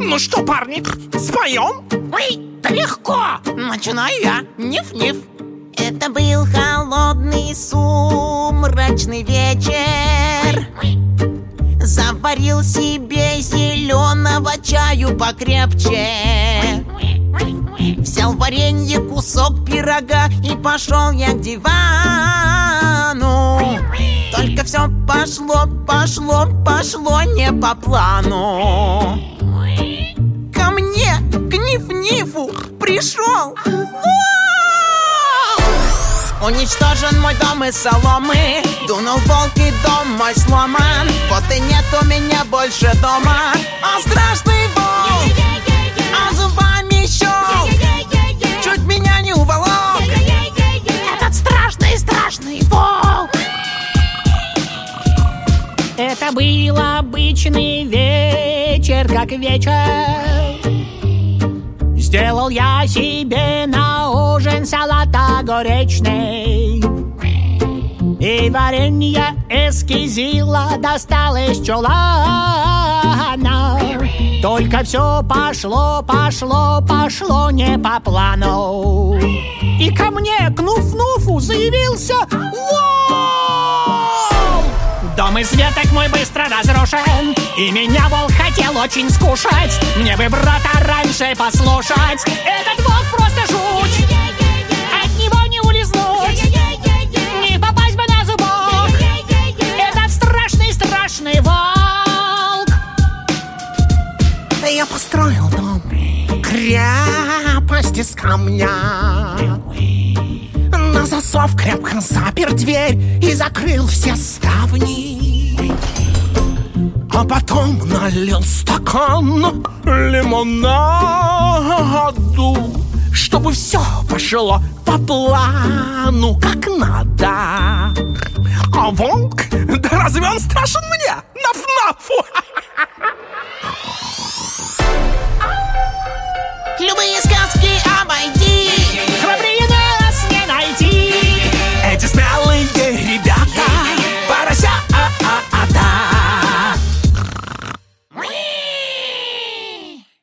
Ну что, парни, споем? Ой, да легко! Начинаю я. Ниф-ниф. Это был холодный сумрачный вечер Заварил себе зеленого чаю покрепче Взял варенье, кусок пирога и пошел я к дивану Только все пошло, пошло, пошло не по плану Ниф-Нифу пришел. Уничтожен мой дом из соломы. Дунул волк и дом мой сломан. Вот и нет у меня больше дома. А страшный волк, а зубами щел Чуть меня не уволок. Этот страшный, страшный волк. Это был обычный вечер, как вечер Сделал я себе на ужин салат огуречный И варенье эскизила достал из чулана. Только все пошло, пошло, пошло не по плану. И ко мне, к Нуф-Нуфу, заявился Дом из веток мой быстро разрушен И меня волк хотел очень скушать. Мне бы брата раньше послушать. Этот волк просто жуть От него не улизнуть Не попасть бы на зубок. Этот страшный, страшный волк. Я построил дом, крепость из камня Засов крепко запер дверь и закрыл все ставни А потом налил стакан лимонаду Чтобы все пошло по плану, как надо А волк, да разве он страшен мне? Наф-нафу! Любые